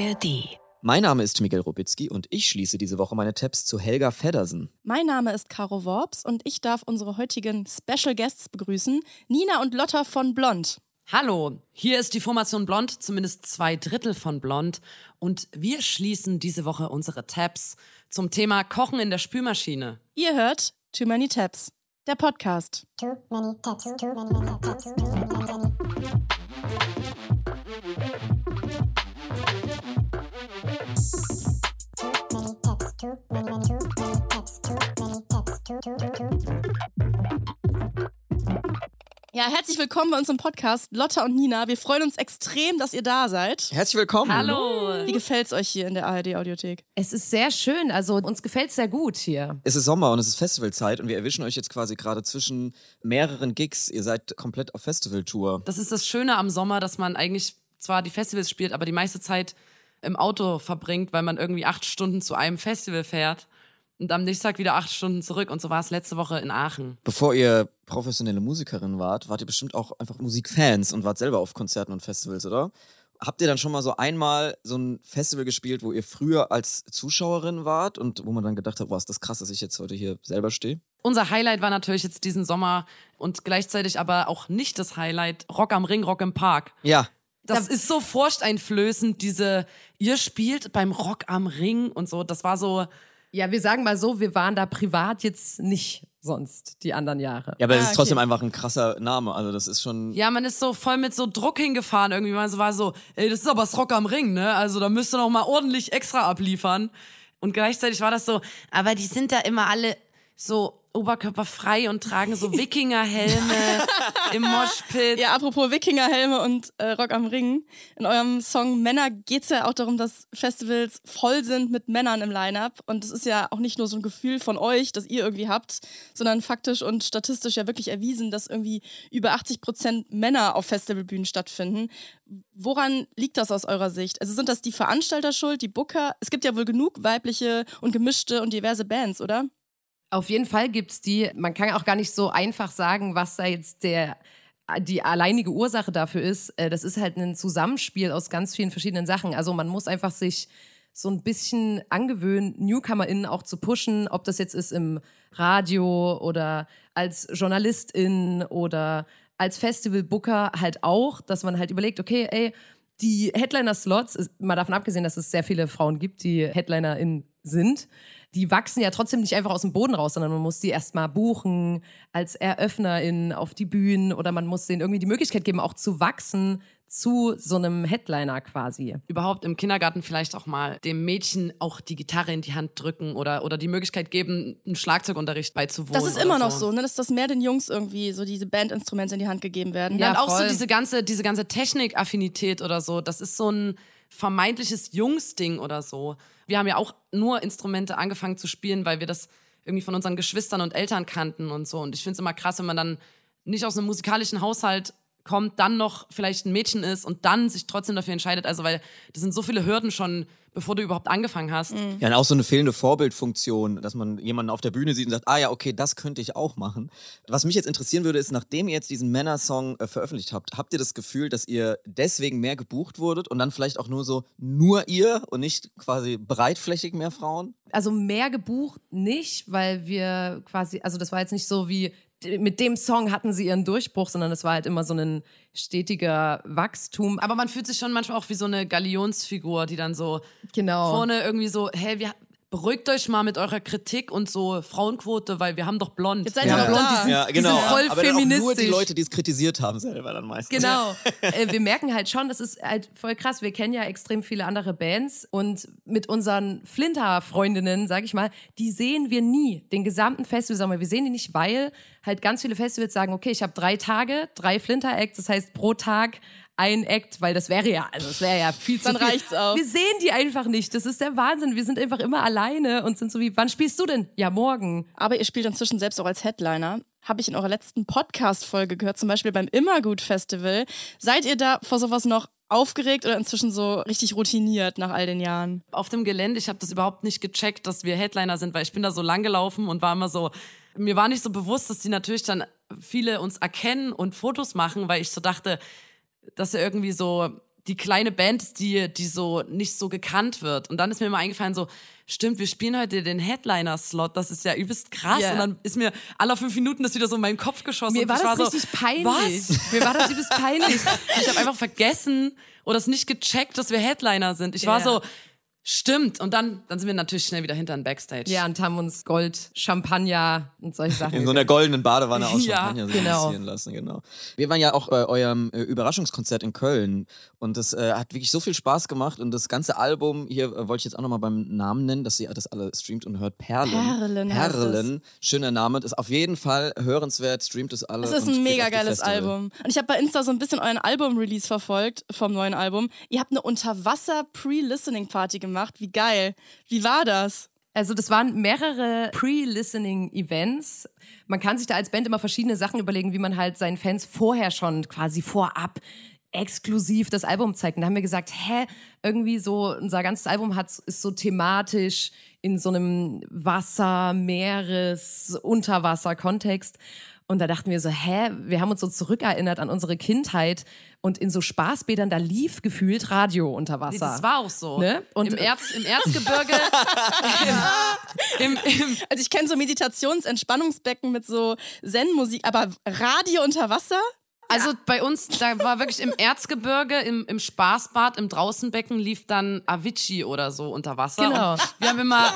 ARD. Mein Name ist Miguel Robitzky und ich schließe diese Woche meine Tabs zu Helga Feddersen. Mein Name ist Caro Worps und ich darf unsere heutigen Special Guests begrüßen, Nina und Lotta von Blond. Hallo, hier ist die Formation Blond, zumindest zwei Drittel von Blond. Und wir schließen diese Woche unsere Tabs zum Thema Kochen in der Spülmaschine. Ihr hört Too Many Tabs, der Podcast. Too many tabs, too many tabs, too many tabs, too many, too many tabs, too many tabs, too, too, too, too. Ja, herzlich willkommen bei unserem Podcast Lotta und Nina. Wir freuen uns extrem, dass ihr da seid. Herzlich willkommen. Hallo. Wie gefällt's euch hier in der ARD Audiothek? Es ist sehr schön, also uns gefällt es sehr gut hier. Es ist Sommer und es ist Festivalzeit und wir erwischen euch jetzt quasi gerade zwischen mehreren Gigs. Ihr seid komplett auf Festivaltour. Das ist das Schöne am Sommer, dass man eigentlich zwar die Festivals spielt, aber die meiste Zeit im Auto verbringt, weil man irgendwie acht Stunden zu einem Festival fährt und am nächsten Tag wieder acht Stunden zurück. Und so war es letzte Woche in Aachen. Bevor ihr professionelle Musikerin wart, wart ihr bestimmt auch einfach Musikfans und wart selber auf Konzerten und Festivals, oder? Habt ihr dann schon mal so einmal so ein Festival gespielt, wo ihr früher als Zuschauerin wart und wo man dann gedacht hat, wow, ist das krass, dass ich jetzt heute hier selber stehe? Unser Highlight war natürlich jetzt diesen Sommer und gleichzeitig aber auch nicht das Highlight Rock am Ring, Rock im Park. Ja, Das ist so furchteinflößend, diese, ihr spielt beim Rock am Ring und so. Das war so, Ja, wir sagen mal so, wir waren da privat jetzt nicht sonst die anderen Jahre. Ja, aber es Ah, ist trotzdem okay. einfach ein krasser Name. Also das ist schon. ja, man ist so voll mit so Druck hingefahren irgendwie. Man so war so, ey, das ist aber das Rock am Ring, ne? Also da müsst ihr noch mal ordentlich extra abliefern. Und gleichzeitig war das so, aber die sind da immer alle so oberkörperfrei und tragen so Wikingerhelme im Moshpit. Ja, apropos Wikingerhelme und äh, Rock am Ring. In eurem Song Männer geht es ja auch darum, dass Festivals voll sind mit Männern im Line-Up. Und es ist ja auch nicht nur so ein Gefühl von euch, das ihr irgendwie habt, sondern faktisch und statistisch ja wirklich erwiesen, dass irgendwie über 80 Prozent Männer auf Festivalbühnen stattfinden. Woran liegt das aus eurer Sicht? Also sind das die Veranstalter schuld, die Booker? Es gibt ja wohl genug weibliche und gemischte und diverse Bands, oder? Auf jeden Fall gibt's die. Man kann auch gar nicht so einfach sagen, was da jetzt der die alleinige Ursache dafür ist. Äh, Das ist halt ein Zusammenspiel aus ganz vielen verschiedenen Sachen. Also man muss einfach sich so ein bisschen angewöhnen, NewcomerInnen auch zu pushen, ob das jetzt ist im Radio oder als Journalistin oder als Festivalbooker halt auch, dass man halt überlegt, okay, ey, die Headliner-Slots, mal davon abgesehen, dass es sehr viele Frauen gibt, die HeadlinerInnen sind, die wachsen ja trotzdem nicht einfach aus dem Boden raus, sondern man muss die erstmal buchen als EröffnerInnen auf die Bühnen oder man muss denen irgendwie die Möglichkeit geben, auch zu wachsen zu so einem Headliner quasi. überhaupt im Kindergarten vielleicht auch mal dem Mädchen auch die Gitarre in die Hand drücken oder, oder die Möglichkeit geben, einen Schlagzeugunterricht beizuwohnen. Das ist immer noch so, ne? dass das mehr den Jungs irgendwie so diese Bandinstrumente in die Hand gegeben werden. Ja, und auch so voll. diese ganze, diese ganze Technikaffinität oder so, das ist so ein vermeintliches Jungsding oder so. Wir haben ja auch nur Instrumente angefangen zu spielen, weil wir das irgendwie von unseren Geschwistern und Eltern kannten und so. Und ich finde es immer krass, wenn man dann nicht aus einem musikalischen Haushalt kommt, dann noch vielleicht ein Mädchen ist und dann sich trotzdem dafür entscheidet. Also, weil das sind so viele Hürden schon, bevor du überhaupt angefangen hast. Ja, und auch so eine fehlende Vorbildfunktion, dass man jemanden auf der Bühne sieht und sagt, ah ja, okay, das könnte ich auch machen. Was mich jetzt interessieren würde, ist, nachdem ihr jetzt diesen Männersong äh, veröffentlicht habt, habt ihr das Gefühl, dass ihr deswegen mehr gebucht wurdet und dann vielleicht auch nur so nur ihr und nicht quasi breitflächig mehr Frauen? Also mehr gebucht nicht, weil wir quasi, also das war jetzt nicht so wie mit dem Song hatten sie ihren Durchbruch, sondern es war halt immer so ein stetiger Wachstum. Aber man fühlt sich schon manchmal auch wie so eine Galionsfigur, die dann so Genau. vorne irgendwie so, hey, wir, beruhigt euch mal mit eurer Kritik und so Frauenquote, weil wir haben doch blond. Jetzt seid Ja, ihr doch blond, die sind- Ja, die genau. sind voll aber dann auch nur die feministisch. Leute, die es kritisiert haben, selber dann meistens. Genau. äh, wir merken halt schon, das ist halt voll krass. Wir kennen ja extrem viele andere Bands und mit unseren Flinter-Freundinnen, sag ich mal, die sehen wir nie. Den gesamten Festival, sagen wir, wir sehen die nicht, weil halt ganz viele Festivals sagen, okay, ich habe drei Tage, drei Flinter-Acts, das heißt pro Tag ein Act, weil das wäre ja, also das wäre ja viel zu Dann viel. reicht's auch. Wir sehen die einfach nicht. Das ist der Wahnsinn. Wir sind einfach immer alleine und sind so wie, wann spielst du denn? Ja, morgen. Aber ihr spielt inzwischen selbst auch als Headliner. Habe ich in eurer letzten Podcast-Folge gehört, zum Beispiel beim Immergut-Festival. Seid ihr da vor sowas noch aufgeregt oder inzwischen so richtig routiniert nach all den Jahren? auf dem Gelände, ich habe das überhaupt nicht gecheckt, dass wir Headliner sind, weil ich bin da so lang gelaufen und war immer so, mir war nicht so bewusst, dass die natürlich dann viele uns erkennen und Fotos machen, weil ich so dachte, dass er irgendwie so die kleine Band die, die so nicht so gekannt wird. Und dann ist mir immer eingefallen, so, stimmt, wir spielen heute den Headliner-Slot, das ist ja übelst krass. Ja. Und dann ist mir alle fünf Minuten das wieder so in meinen Kopf geschossen. Mir war ich das war richtig so, peinlich. Was? Mir war das übelst peinlich. Ich habe einfach vergessen oder es nicht gecheckt, dass wir Headliner sind. Ich war Ja. so, stimmt. Und dann, dann sind wir natürlich schnell wieder hinter den Backstage. Ja, und haben uns Gold, Champagner und solche Sachen. In so einer goldenen Badewanne aus Ja, Champagner so genau. passieren lassen, genau. Wir waren ja auch bei eurem äh, Überraschungskonzert in Köln und das äh, hat wirklich so viel Spaß gemacht und das ganze Album, hier äh, wollte ich jetzt auch nochmal beim Namen nennen, dass ihr das alle streamt und hört, Perlen. Perlen Perlen, schöner Name, das ist auf jeden Fall hörenswert, streamt es alle. Es ist ein mega geiles Festival. Album. Und ich habe bei Insta so ein bisschen euren Album-Release verfolgt vom neuen Album. Ihr habt eine Unterwasser-Pre-Listening-Party gemacht. Wie geil. Wie war das? Also das waren mehrere Pre-Listening-Events. Man kann sich da als Band immer verschiedene Sachen überlegen, wie man halt seinen Fans vorher schon quasi vorab exklusiv das Album zeigt. Und da haben wir gesagt, hä, irgendwie so, unser ganzes Album hat, ist so thematisch in so einem Wasser-, Meeres-, Unterwasser-Kontext. Und da dachten wir so, hä, wir haben uns so zurückerinnert an unsere Kindheit und in so Spaßbädern, da lief gefühlt Radio unter Nee, Wasser. das war auch so. Ne? Und- Im, Erz, Im Erzgebirge. im, im, Also ich kenne so Meditations-Entspannungsbecken mit so Zen-Musik, aber Radio unter Wasser? also bei uns, da war wirklich im Erzgebirge, im, im Spaßbad, im Draußenbecken lief dann Avicii oder so unter Wasser. Genau. Und wir haben immer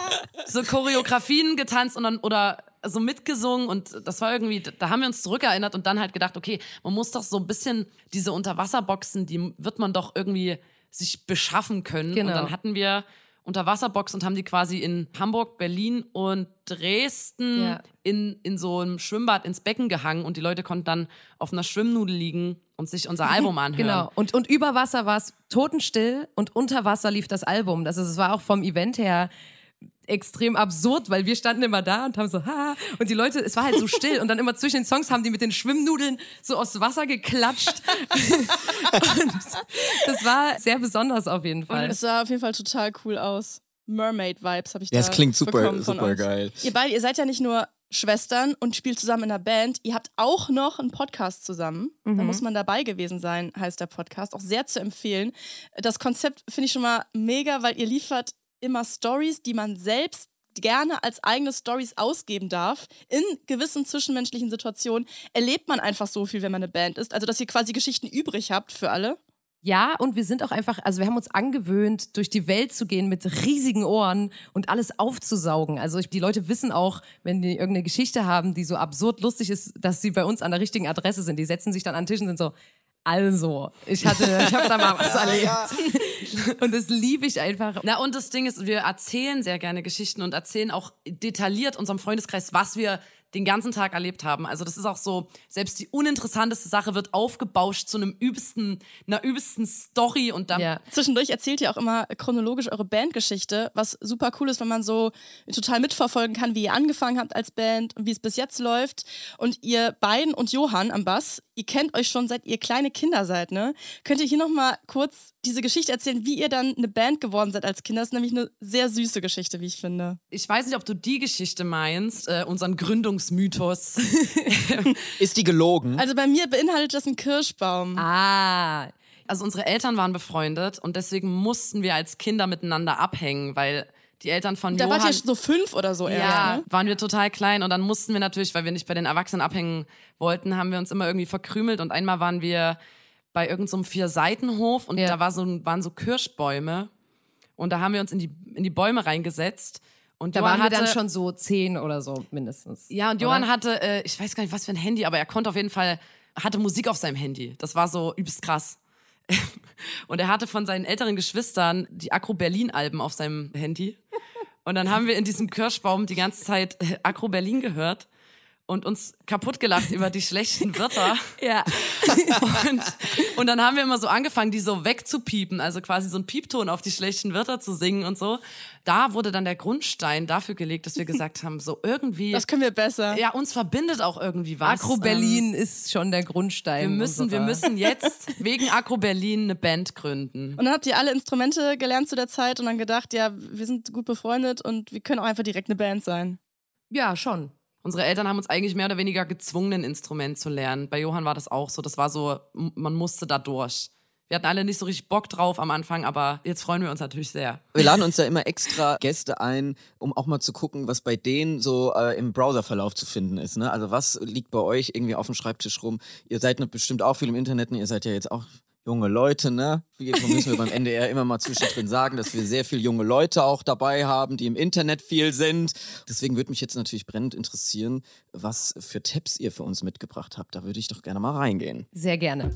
so Choreografien getanzt und dann oder so mitgesungen und das war irgendwie, da haben wir uns zurückerinnert und dann halt gedacht, okay, man muss doch so ein bisschen diese Unterwasserboxen, die wird man doch irgendwie sich beschaffen können. Genau. Und dann hatten wir Unterwasserbox und haben die quasi in Hamburg, Berlin und Dresden Ja. in, in so einem Schwimmbad ins Becken gehangen und die Leute konnten dann auf einer Schwimmnudel liegen und sich unser Album anhören. Genau. Und, und über Wasser war es totenstill und unter Wasser lief das Album. Das ist, es war auch vom Event her extrem absurd, weil wir standen immer da und haben so, ha, und die Leute, es war halt so still und dann immer zwischen den Songs haben die mit den Schwimmnudeln so aus Wasser geklatscht. und das war sehr besonders auf jeden Fall. Es sah auf jeden Fall total cool aus. Mermaid-Vibes habe ich Ja, da es klingt super, bekommen von super euch. geil. Ihr beide, ihr seid ja nicht nur Schwestern und spielt zusammen in einer Band. Ihr habt auch noch einen Podcast zusammen. Da Mhm. muss man dabei gewesen sein, heißt der Podcast. Auch sehr zu empfehlen. Das Konzept finde ich schon mal mega, weil ihr liefert immer Stories, die man selbst gerne als eigene Stories ausgeben darf. In gewissen zwischenmenschlichen Situationen erlebt man einfach so viel, wenn man eine Band ist. Also, dass ihr quasi Geschichten übrig habt für alle. Ja, und wir sind auch einfach, also wir haben uns angewöhnt, durch die Welt zu gehen mit riesigen Ohren und alles aufzusaugen. Also ich, die Leute wissen auch, wenn die irgendeine Geschichte haben, die so absurd lustig ist, dass sie bei uns an der richtigen Adresse sind. Die setzen sich dann an den Tisch und sind so, also, ich hatte, ich habe da mal was erlebt. Und das liebe ich einfach. Na, und das Ding ist, wir erzählen sehr gerne Geschichten und erzählen auch detailliert unserem Freundeskreis, was wir den ganzen Tag erlebt haben. Also das ist auch so, selbst die uninteressanteste Sache wird aufgebauscht zu einem übelsten, einer übelsten Story und dann Ja. Zwischendurch erzählt ihr auch immer chronologisch eure Bandgeschichte, was super cool ist, wenn man so total mitverfolgen kann, wie ihr angefangen habt als Band und wie es bis jetzt läuft. Und ihr beiden und Johann am Bass, ihr kennt euch schon seit ihr kleine Kinder seid, ne? Könnt ihr hier nochmal kurz diese Geschichte erzählen, wie ihr dann eine Band geworden seid als Kinder? Das ist nämlich eine sehr süße Geschichte, wie ich finde. ich weiß nicht, ob du die Geschichte meinst, äh, unseren Gründungsmythos. Ist die gelogen? Also bei mir beinhaltet das einen Kirschbaum. Ah, Also unsere Eltern waren befreundet und deswegen mussten wir als Kinder miteinander abhängen, weil die Eltern von da Johann... wart ihr so fünf oder so erst, Ja, ne? waren wir total klein und dann mussten wir natürlich, weil wir nicht bei den Erwachsenen abhängen wollten, haben wir uns immer irgendwie verkrümelt und einmal waren wir bei irgendeinem so einem Vier-Seitenhof und Ja. da war so, waren so Kirschbäume und da haben wir uns in die, in die Bäume reingesetzt und da Johann waren wir hatte, dann schon so zehn oder so mindestens. Ja, und Johann Oder? hatte, äh, ich weiß gar nicht, was für ein Handy, aber er konnte auf jeden Fall, hatte Musik auf seinem Handy. Das war so übelst krass. Und er hatte von seinen älteren Geschwistern die Agro Berlin Alben auf seinem Handy. Und dann haben wir in diesem Kirschbaum die ganze Zeit äh, Agro Berlin gehört und uns kaputt gelacht über die schlechten Wörter. Ja. Und, und dann haben wir immer so angefangen, die so wegzupiepen, also quasi so einen Piepton auf die schlechten Wörter zu singen und so. Da wurde dann der Grundstein dafür gelegt, dass wir gesagt haben, so irgendwie. Das können wir besser. ja, uns verbindet auch irgendwie was. Agro Ähm, Berlin ist schon der Grundstein. Wir müssen, wir müssen jetzt wegen Agro Berlin eine Band gründen. Und dann habt ihr alle Instrumente gelernt zu der Zeit und dann gedacht, ja, wir sind gut befreundet und wir können auch einfach direkt eine Band sein. Ja, schon. Unsere Eltern haben uns eigentlich mehr oder weniger gezwungen, ein Instrument zu lernen. Bei Johann war das auch so. Das war so, man musste da durch. Wir hatten alle nicht so richtig Bock drauf am Anfang, aber jetzt freuen wir uns natürlich sehr. Wir laden uns ja immer extra Gäste ein, um auch mal zu gucken, was bei denen so äh, im Browserverlauf zu finden ist. Ne? Also was liegt bei euch irgendwie auf dem Schreibtisch rum? Ihr seid bestimmt auch viel im Internet, ne? ihr seid ja jetzt auch junge Leute, ne? Wie müssen wir beim NDR immer mal zwischendrin sagen, dass wir sehr viele junge Leute auch dabei haben, die im Internet viel sind. Deswegen würde mich jetzt natürlich brennend interessieren, was für Tipps ihr für uns mitgebracht habt. Da würde ich doch gerne mal reingehen. Sehr gerne.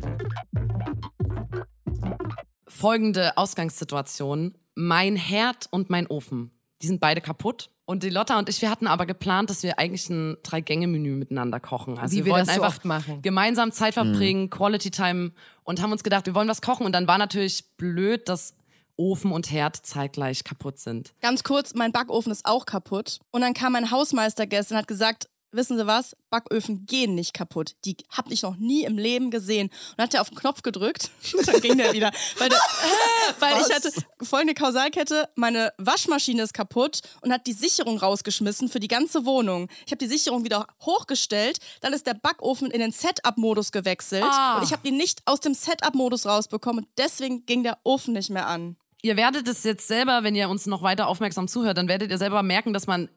Folgende Ausgangssituation. Mein Herd und mein Ofen, die sind beide kaputt. Und die Lotta und ich, wir hatten aber geplant, dass wir eigentlich ein Drei-Gänge-Menü miteinander kochen. Also Wie wir, wir wollten das so einfach oft machen. gemeinsam Zeit Mhm. verbringen, Quality Time und haben uns gedacht, wir wollen was kochen. Und dann war natürlich blöd, dass Ofen und Herd zeitgleich kaputt sind. Ganz kurz, mein Backofen ist auch kaputt. Und dann kam mein Hausmeister gestern und hat gesagt, wissen Sie was, Backöfen gehen nicht kaputt. Die hab ich noch nie im Leben gesehen. Und hat er auf den Knopf gedrückt, dann ging der wieder. Weil, der, weil ich hatte folgende Kausalkette, meine Waschmaschine ist kaputt und hat die Sicherung rausgeschmissen für die ganze Wohnung. Ich habe die Sicherung wieder hochgestellt, dann ist der Backofen in den Setup-Modus gewechselt Ah. und ich habe ihn nicht aus dem Setup-Modus rausbekommen und deswegen ging der Ofen nicht mehr an. Ihr werdet es jetzt selber, wenn ihr uns noch weiter aufmerksam zuhört, dann werdet ihr selber merken, dass man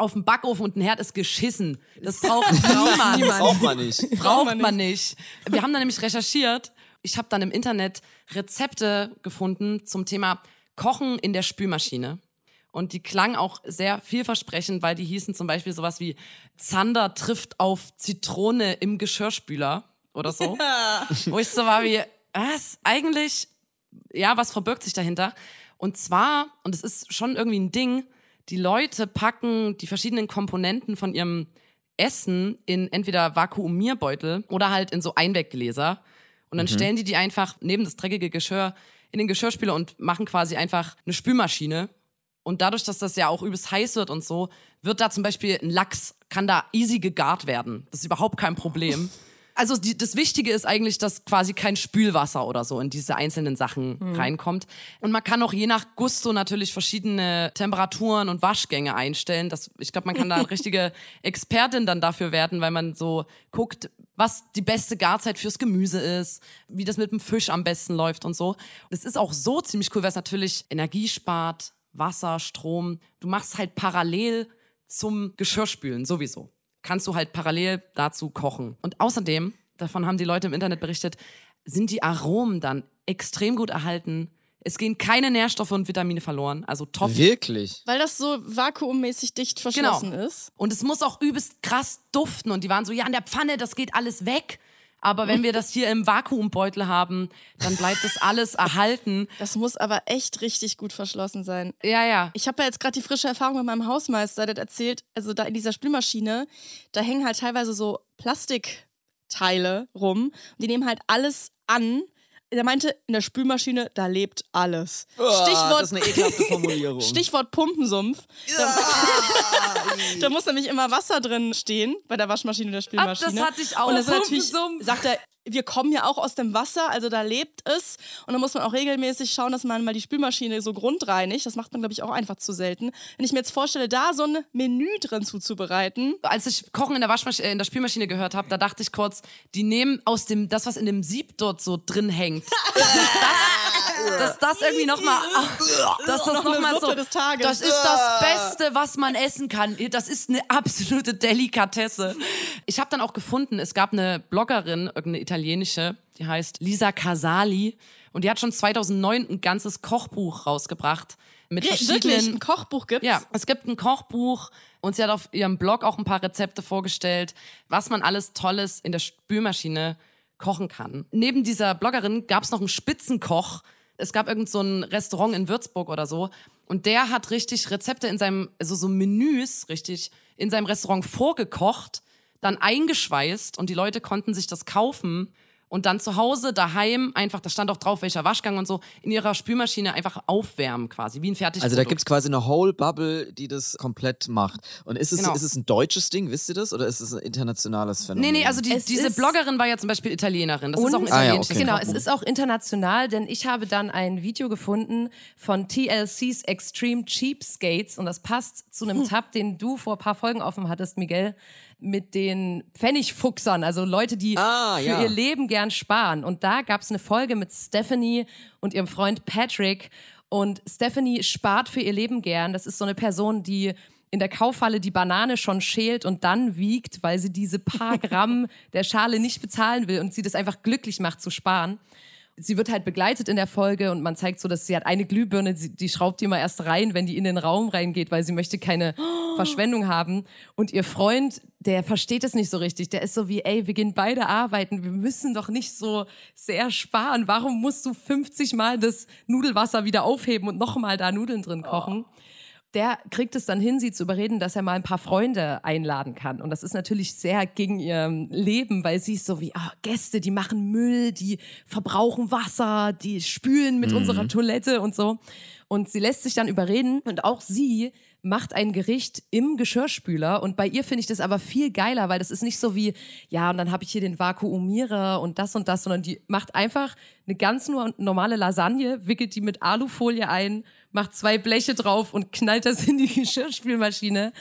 auf dem Backofen und ein Herd ist geschissen. Das braucht niemand. Braucht man nicht. Braucht man nicht. Wir haben da nämlich recherchiert. Ich habe dann im Internet Rezepte gefunden zum Thema Kochen in der Spülmaschine. Und die klangen auch sehr vielversprechend, weil die hießen zum Beispiel sowas wie Zander trifft auf Zitrone im Geschirrspüler oder so. Wo ich so war wie, was? Eigentlich, ja, was verbirgt sich dahinter? Und zwar, und es ist schon irgendwie ein Ding, die Leute packen die verschiedenen Komponenten von ihrem Essen in entweder Vakuumierbeutel oder halt in so Einweggläser. Und dann stellen die die einfach neben das dreckige Geschirr in den Geschirrspüler und machen quasi einfach eine Spülmaschine. Und dadurch, dass das ja auch übelst heiß wird und so, wird da zum Beispiel ein Lachs, kann da easy gegart werden. Das ist überhaupt kein Problem. Also die, das Wichtige ist eigentlich, dass quasi kein Spülwasser oder so in diese einzelnen Sachen reinkommt. Und man kann auch je nach Gusto natürlich verschiedene Temperaturen und Waschgänge einstellen. Das, ich glaube, man kann da eine richtige Expertin dann dafür werden, weil man so guckt, was die beste Garzeit fürs Gemüse ist, wie das mit dem Fisch am besten läuft und so. Das ist auch so ziemlich cool, weil es natürlich Energie spart, Wasser, Strom. Du machst halt parallel zum Geschirrspülen sowieso. Kannst du halt parallel dazu kochen. Und außerdem, davon haben die Leute im Internet berichtet, sind die Aromen dann extrem gut erhalten. Es gehen keine Nährstoffe und Vitamine verloren. Also top. Wirklich? Weil das so vakuummäßig dicht verschlossen Genau. ist. Und es muss auch übelst krass duften. Und die waren so, ja, in der Pfanne, das geht alles weg. Aber wenn wir das hier im Vakuumbeutel haben, dann bleibt das alles erhalten. Das muss aber echt richtig gut verschlossen sein. Ja, ja. Ich habe ja jetzt gerade die frische Erfahrung mit meinem Hausmeister, der hat erzählt, also da in dieser Spülmaschine, da hängen halt teilweise so Plastikteile rum. Und die nehmen halt alles an. Der meinte, in der Spülmaschine, da lebt alles. Das Stichwort, ist eine ekelhafte Formulierung. Stichwort Pumpensumpf. Da, da muss nämlich immer Wasser drin stehen, bei der Waschmaschine und der Spülmaschine. das hatte ich auch. Und das ist natürlich, Pumpensumpf. sagt er, wir kommen ja auch aus dem Wasser, also da lebt es. Und da muss man auch regelmäßig schauen, dass man mal die Spülmaschine so grundreinigt. Das macht man, glaube ich, auch einfach zu selten. Wenn ich mir jetzt vorstelle, da so ein Menü drin zuzubereiten, als ich Kochen in der Waschmaschine, äh, in der Spülmaschine gehört habe, da dachte ich kurz, die nehmen aus dem, das, was in dem Sieb dort so drin hängt. Das, dass das irgendwie nochmal, dass das nochmal so, das ist das Beste, was man essen kann. Das ist eine absolute Delikatesse. Ich habe dann auch gefunden, es gab eine Bloggerin, irgendeine italienische, die heißt Lisa Casali und die hat schon 2009 ein ganzes Kochbuch rausgebracht mit wirklich verschiedenen ein Kochbuch gibt. ja, es gibt ein Kochbuch und sie hat auf ihrem Blog auch ein paar Rezepte vorgestellt, was man alles Tolles in der Spülmaschine kochen kann. Neben dieser Bloggerin gab es noch einen Spitzenkoch. Es gab irgend so ein Restaurant in Würzburg oder so. Und der hat richtig Rezepte in seinem, also so Menüs richtig in seinem Restaurant vorgekocht, dann eingeschweißt und die Leute konnten sich das kaufen und dann zu Hause, daheim, einfach, da stand auch drauf, welcher Waschgang und so, in ihrer Spülmaschine einfach aufwärmen quasi, wie ein Fertigprodukt. Also da gibt es quasi eine Whole Bubble, die das komplett macht. Und ist es, Genau. ist es ein deutsches Ding, wisst ihr das? Oder ist es ein internationales Phänomen? Nee, nee, also die, Es diese Bloggerin war ja zum Beispiel Italienerin. Das ist auch ein Und- Ah, ja, italienisches okay. Genau, es ist auch international, denn ich habe dann ein Video gefunden von TLC's Extreme Cheapskates und das passt zu einem Tab, den du vor ein paar Folgen offen hattest, Miguel. Mit den Pfennigfuchsern, also Leute, die Ah, für ja. ihr Leben gern sparen. Und da gab es eine Folge mit Stephanie und ihrem Freund Patrick. Und Stephanie spart für ihr Leben gern. Das ist so eine Person, die in der Kaufhalle die Banane schon schält und dann wiegt, weil sie diese paar Gramm der Schale nicht bezahlen will und sie das einfach glücklich macht zu sparen. Sie wird halt begleitet in der Folge und man zeigt so, dass sie hat eine Glühbirne, sie- die schraubt die immer erst rein, wenn die in den Raum reingeht, weil sie möchte keine Verschwendung haben. Und ihr Freund, der versteht es nicht so richtig. Der ist so wie, ey, wir gehen beide arbeiten, wir müssen doch nicht so sehr sparen. Warum musst du 50 Mal das Nudelwasser wieder aufheben und nochmal da Nudeln drin kochen? Der kriegt es dann hin, sie zu überreden, dass er mal ein paar Freunde einladen kann. Und das ist natürlich sehr gegen ihr Leben, weil sie ist so wie, ah, Gäste, die machen Müll, die verbrauchen Wasser, die spülen mit unserer Toilette und so. Und sie lässt sich dann überreden und auch sie macht ein Gericht im Geschirrspüler und bei ihr finde ich das aber viel geiler, weil das ist nicht so wie, ja, und dann habe ich hier den Vakuumierer und das und das, sondern die macht einfach eine ganz nur normale Lasagne, wickelt die mit Alufolie ein, macht zwei Bleche drauf und knallt das in die Geschirrspülmaschine.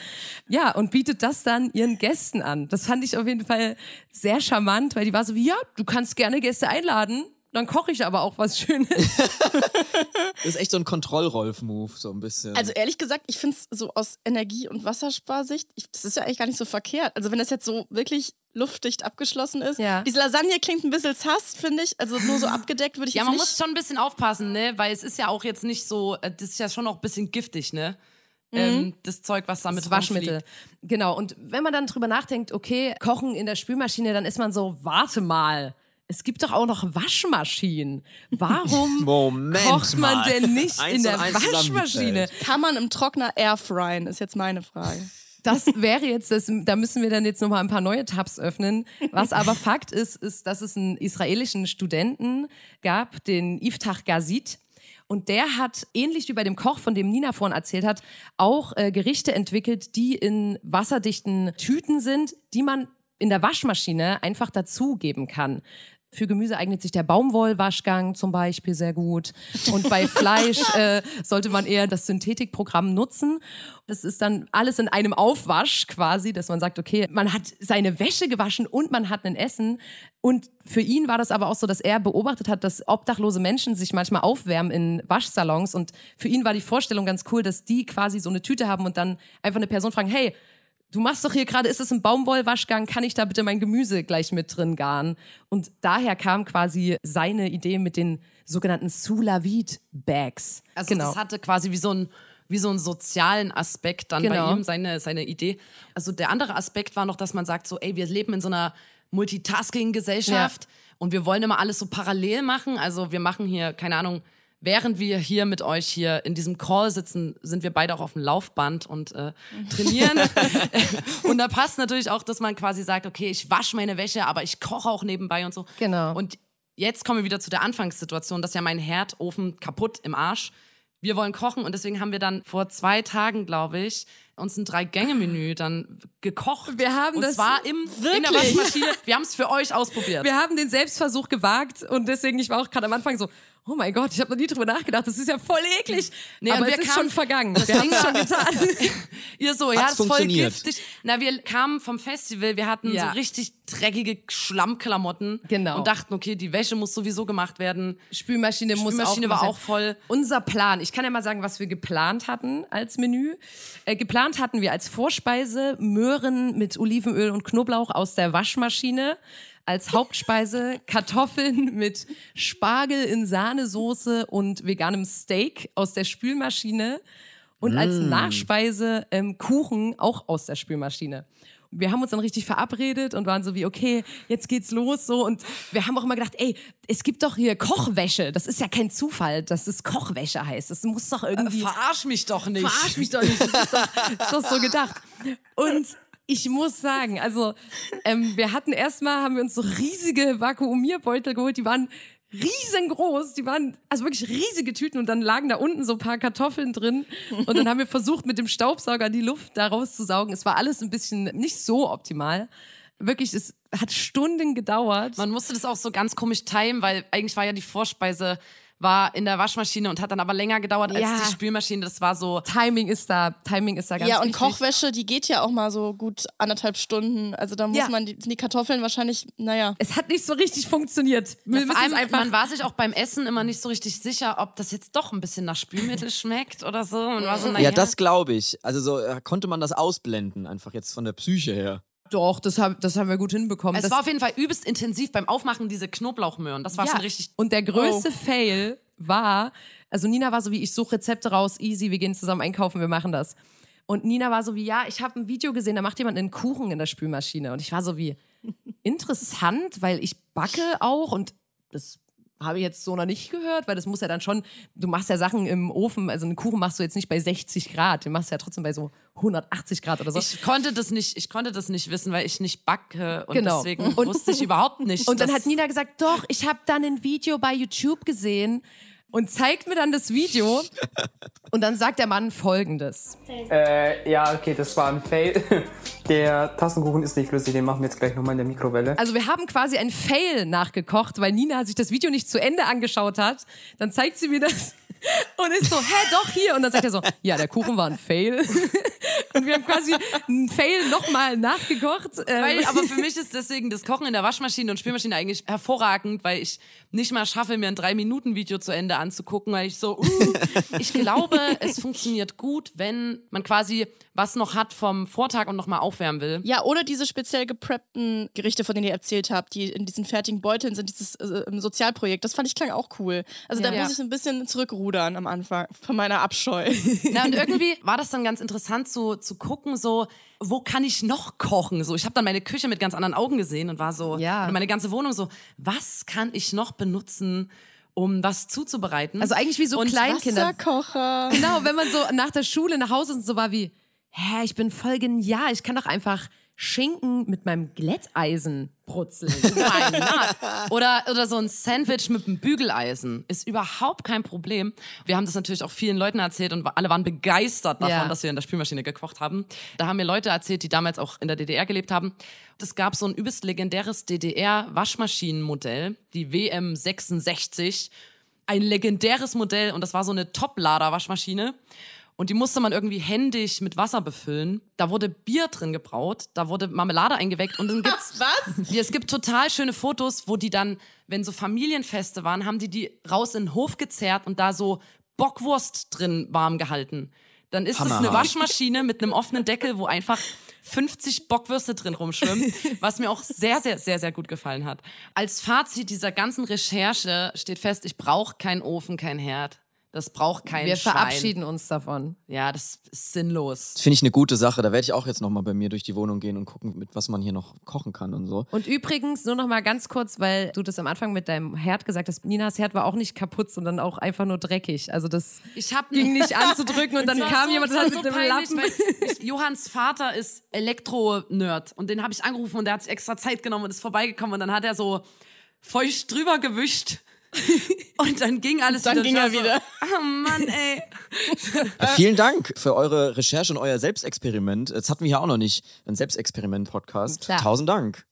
Ja, und bietet das dann ihren Gästen an. Das fand ich auf jeden Fall sehr charmant, weil die war so wie, ja, du kannst gerne Gäste einladen, dann koche ich aber auch was Schönes. Das ist echt so ein Kontroll-Rolf-Move, so ein bisschen. Also ehrlich gesagt, ich finde es so aus Energie- und Wassersparsicht, ich, das ist ja eigentlich gar nicht so verkehrt. Also wenn das jetzt so wirklich luftdicht abgeschlossen ist. Ja. Diese Lasagne klingt ein bisschen sass, finde ich. Also nur so abgedeckt würde ich Ja, man nicht. muss schon ein bisschen aufpassen, ne? Weil es ist ja auch jetzt nicht so, äh, das ist ja schon auch ein bisschen giftig, ne? Ähm, das Zeug, was damit Das Waschmittel. Genau. Und wenn man dann drüber nachdenkt, okay, kochen in der Spülmaschine, dann ist man so, warte mal. Es gibt doch auch noch Waschmaschinen. Warum Moment kocht man mal. denn nicht in der Waschmaschine? Kann man im Trockner airfryen, ist jetzt meine Frage. Das wäre jetzt, das, da müssen wir dann jetzt nochmal ein paar neue Tabs öffnen. Was aber Fakt ist, ist, dass es einen israelischen Studenten gab, den Iftach Gazit. Und der hat, ähnlich wie bei dem Koch, von dem Nina vorhin erzählt hat, auch äh, Gerichte entwickelt, die in wasserdichten Tüten sind, die man in der Waschmaschine einfach dazugeben kann. Für Gemüse eignet sich der Baumwollwaschgang zum Beispiel sehr gut. Und bei Fleisch äh, sollte man eher das Synthetikprogramm nutzen. Das ist dann alles in einem Aufwasch quasi, dass man sagt, okay, man hat seine Wäsche gewaschen und man hat ein Essen. Und für ihn war das aber auch so, dass er beobachtet hat, dass obdachlose Menschen sich manchmal aufwärmen in Waschsalons. Und für ihn war die Vorstellung ganz cool, dass die quasi so eine Tüte haben und dann einfach eine Person fragen, hey, du machst doch hier gerade, ist es ein Baumwollwaschgang, kann ich da bitte mein Gemüse gleich mit drin garen? Und daher kam quasi seine Idee mit den sogenannten Sous-la-Vide-Bags. Also genau. das hatte quasi wie so ein wie so einen sozialen Aspekt dann Genau. bei ihm, seine, seine Idee. Also der andere Aspekt war noch, dass man sagt so, ey, wir leben in so einer Multitasking-Gesellschaft und wir wollen immer alles so parallel machen. Also wir machen hier, keine Ahnung, während wir hier mit euch hier in diesem Call sitzen, sind wir beide auch auf dem Laufband und äh, trainieren. und da passt natürlich auch, dass man quasi sagt, okay, ich wasche meine Wäsche, aber ich koche auch nebenbei und so. Genau. Und jetzt kommen wir wieder zu der Anfangssituation, das ist ja mein Herdofen kaputt im Arsch. Wir wollen kochen und deswegen haben wir dann vor zwei Tagen, glaube ich, uns ein Drei-Gänge-Menü dann gekocht. Wir haben und das zwar im, in der? Waschmaschine. Wir haben es für euch ausprobiert. Wir haben den Selbstversuch gewagt und deswegen, ich war auch gerade am Anfang so, oh mein Gott, ich habe noch nie drüber nachgedacht, das ist ja voll eklig. Nee, Aber und es wir ist kamen- schon vergangen. Wir haben es schon getan. Ihr so, ja, das ist voll funktioniert? giftig. Na, wir kamen vom Festival, wir hatten Ja. so richtig dreckige Schlammklamotten Genau. und dachten, okay, die Wäsche muss sowieso gemacht werden. Spülmaschine, muss Spülmaschine auch war auch voll. Unser Plan, ich kann ja mal sagen, was wir geplant hatten als Menü. Äh, geplant hatten wir als Vorspeise Möhren mit Olivenöl und Knoblauch aus der Waschmaschine. Als Hauptspeise Kartoffeln mit Spargel in Sahnesoße und veganem Steak aus der Spülmaschine. Und als Nachspeise ähm, Kuchen auch aus der Spülmaschine. Wir haben uns dann richtig verabredet und waren so wie, okay, jetzt geht's los so. Und wir haben auch immer gedacht, ey, es gibt doch hier Kochwäsche. Das ist ja kein Zufall, dass es Kochwäsche heißt. Das muss doch irgendwie. Verarsch mich doch nicht. Verarsch mich doch nicht. Das ist doch, das ist doch so gedacht. Und ich muss sagen, also ähm, wir hatten erstmal, haben wir uns so riesige Vakuumierbeutel geholt, die waren riesengroß, die waren also wirklich riesige Tüten und dann lagen da unten so ein paar Kartoffeln drin und dann haben wir versucht mit dem Staubsauger die Luft da rauszusaugen. Es war alles ein bisschen nicht so optimal. Wirklich, es hat Stunden gedauert. Man musste das auch so ganz komisch timen, weil eigentlich war ja die Vorspeise war in der Waschmaschine und hat dann aber länger gedauert Ja. als die Spülmaschine. Das war so. Timing ist da, Timing ist da ganz ja, und wichtig. Kochwäsche, die geht ja auch mal so gut anderthalb Stunden. Also da muss Ja. man die, die Kartoffeln wahrscheinlich, naja. Es hat nicht so richtig funktioniert. Wir Ja, vor allem, einfach man war sich auch beim Essen immer nicht so richtig sicher, ob das jetzt doch ein bisschen nach Spülmittel schmeckt oder so. So, Ja, das glaube ich. Also so äh, konnte man das ausblenden, einfach jetzt von der Psyche her. Doch, das, hab, das haben wir gut hinbekommen. Es das, war auf jeden Fall übelst intensiv beim Aufmachen, diese Knoblauchmöhren. Das war ja. schon richtig. Und der größte Fail war, also Nina war so wie, ich suche Rezepte raus, easy, wir gehen zusammen einkaufen, wir machen das. Und Nina war so wie, ja, ich habe ein Video gesehen, da macht jemand einen Kuchen in der Spülmaschine. Und ich war so wie, interessant, weil ich backe auch und das habe ich jetzt so noch nicht gehört, weil das muss ja dann schon, du machst ja Sachen im Ofen, also einen Kuchen machst du jetzt nicht bei 60 Grad, den machst du ja trotzdem bei so 180 Grad oder so. Ich konnte das nicht, ich konnte das nicht wissen, weil ich nicht backe und Genau. deswegen Und- wusste ich überhaupt nicht. Und dann hat Nina gesagt, doch, ich habe dann ein Video bei YouTube gesehen und zeigt mir dann das Video. Und dann sagt der Mann folgendes. Äh, ja, okay, das war ein Fail. Der Tassenkuchen ist nicht flüssig, den machen wir jetzt gleich nochmal in der Mikrowelle. Also wir haben quasi ein Fail nachgekocht, weil Nina sich das Video nicht zu Ende angeschaut hat. Dann zeigt sie mir das und ist so, hä, doch hier. Und dann sagt er so, ja, der Kuchen war ein Fail. Und wir haben quasi ein Fail nochmal nachgekocht. Ähm, Weil, aber für mich ist deswegen das Kochen in der Waschmaschine und Spülmaschine eigentlich hervorragend, weil ich nicht mal schaffe, mir ein Drei-Minuten-Video zu Ende anzugucken, weil ich so, uh, ich glaube, es funktioniert gut, wenn man quasi was noch hat vom Vortag und nochmal aufwärmen will. Ja, oder diese speziell gepreppten Gerichte, von denen ihr erzählt habt, die in diesen fertigen Beuteln sind, dieses äh, Sozialprojekt. Das fand ich klang auch cool. Also da Ja. muss ich ein bisschen zurückrudern am Anfang von meiner Abscheu. Na, und irgendwie war das dann ganz interessant zu, zu gucken, so, wo kann ich noch kochen? So, ich habe dann meine Küche mit ganz anderen Augen gesehen und war so, Ja. und meine ganze Wohnung so, was kann ich noch benutzen, um was zuzubereiten? also eigentlich wie so Und Kleinkinder. Wasserkocher. Genau, wenn man so nach der Schule nach Hause ist und so war wie, hä, ich bin voll genial, ich kann doch einfach Schinken mit meinem Glätteisen brutzeln. Oder, oder so ein Sandwich mit einem Bügeleisen ist überhaupt kein Problem. Wir haben das natürlich auch vielen Leuten erzählt und alle waren begeistert davon, Ja. dass wir in der Spülmaschine gekocht haben. Da haben mir Leute erzählt, die damals auch in der DDR gelebt haben. Es gab so ein übelst legendäres DDR-Waschmaschinenmodell, die WM66. Ein legendäres Modell und das war so eine Top-Lader-Waschmaschine. Und die musste man irgendwie händisch mit Wasser befüllen. Da wurde Bier drin gebraut, da wurde Marmelade eingeweckt und dann gibt's Was? es gibt total schöne Fotos, wo die dann, wenn so Familienfeste waren, haben die die raus in den Hof gezerrt und da so Bockwurst drin warm gehalten. Dann ist es eine. Waschmaschine mit einem offenen Deckel, wo einfach 50 Bockwürste drin rumschwimmen, was mir auch sehr, sehr, sehr, sehr gut gefallen hat. Als Fazit dieser ganzen Recherche steht fest, ich brauche keinen Ofen, kein Herd. Das braucht kein Wir Schwein. verabschieden uns davon. Ja, das ist sinnlos. Das finde ich eine gute Sache. Da werde ich auch jetzt nochmal bei mir durch die Wohnung gehen und gucken, mit was man hier noch kochen kann und so. Und übrigens, nur noch mal ganz kurz, weil du das am Anfang mit deinem Herd gesagt hast, Ninas Herd war auch nicht kaputt, sondern auch einfach nur dreckig. Also das Ich hab ging nicht anzudrücken und dann kam so, jemand das und hat mit so dem peinlich, Lappen. weil ich, Johanns Vater ist Elektro-Nerd und den habe ich angerufen und der hat sich extra Zeit genommen und ist vorbeigekommen und dann hat er so feucht drüber gewischt. Und dann ging alles Dann wieder. ging er wieder. So, oh Mann, ey. Ja, vielen Dank für eure Recherche und euer Selbstexperiment. Jetzt hatten wir hier auch noch nicht einen Selbstexperiment-Podcast. Tausend Dank.